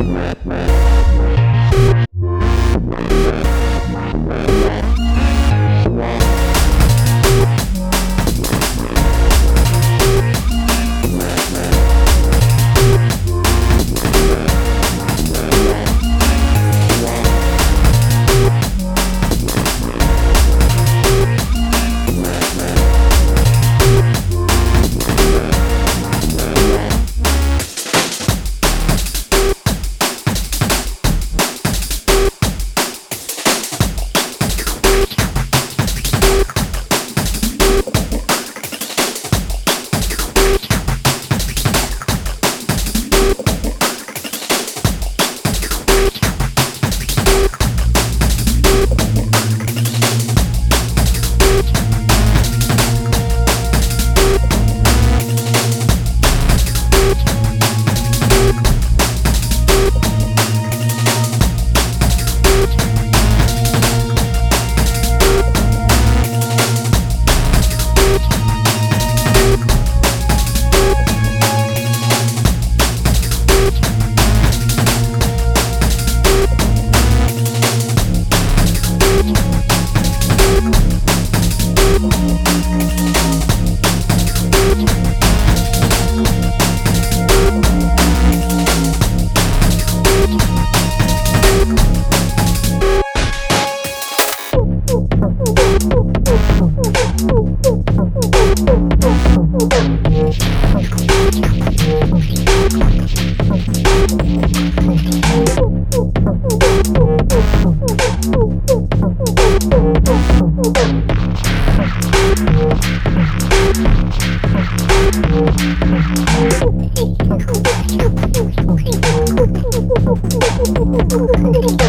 Rap, rap. Thank you.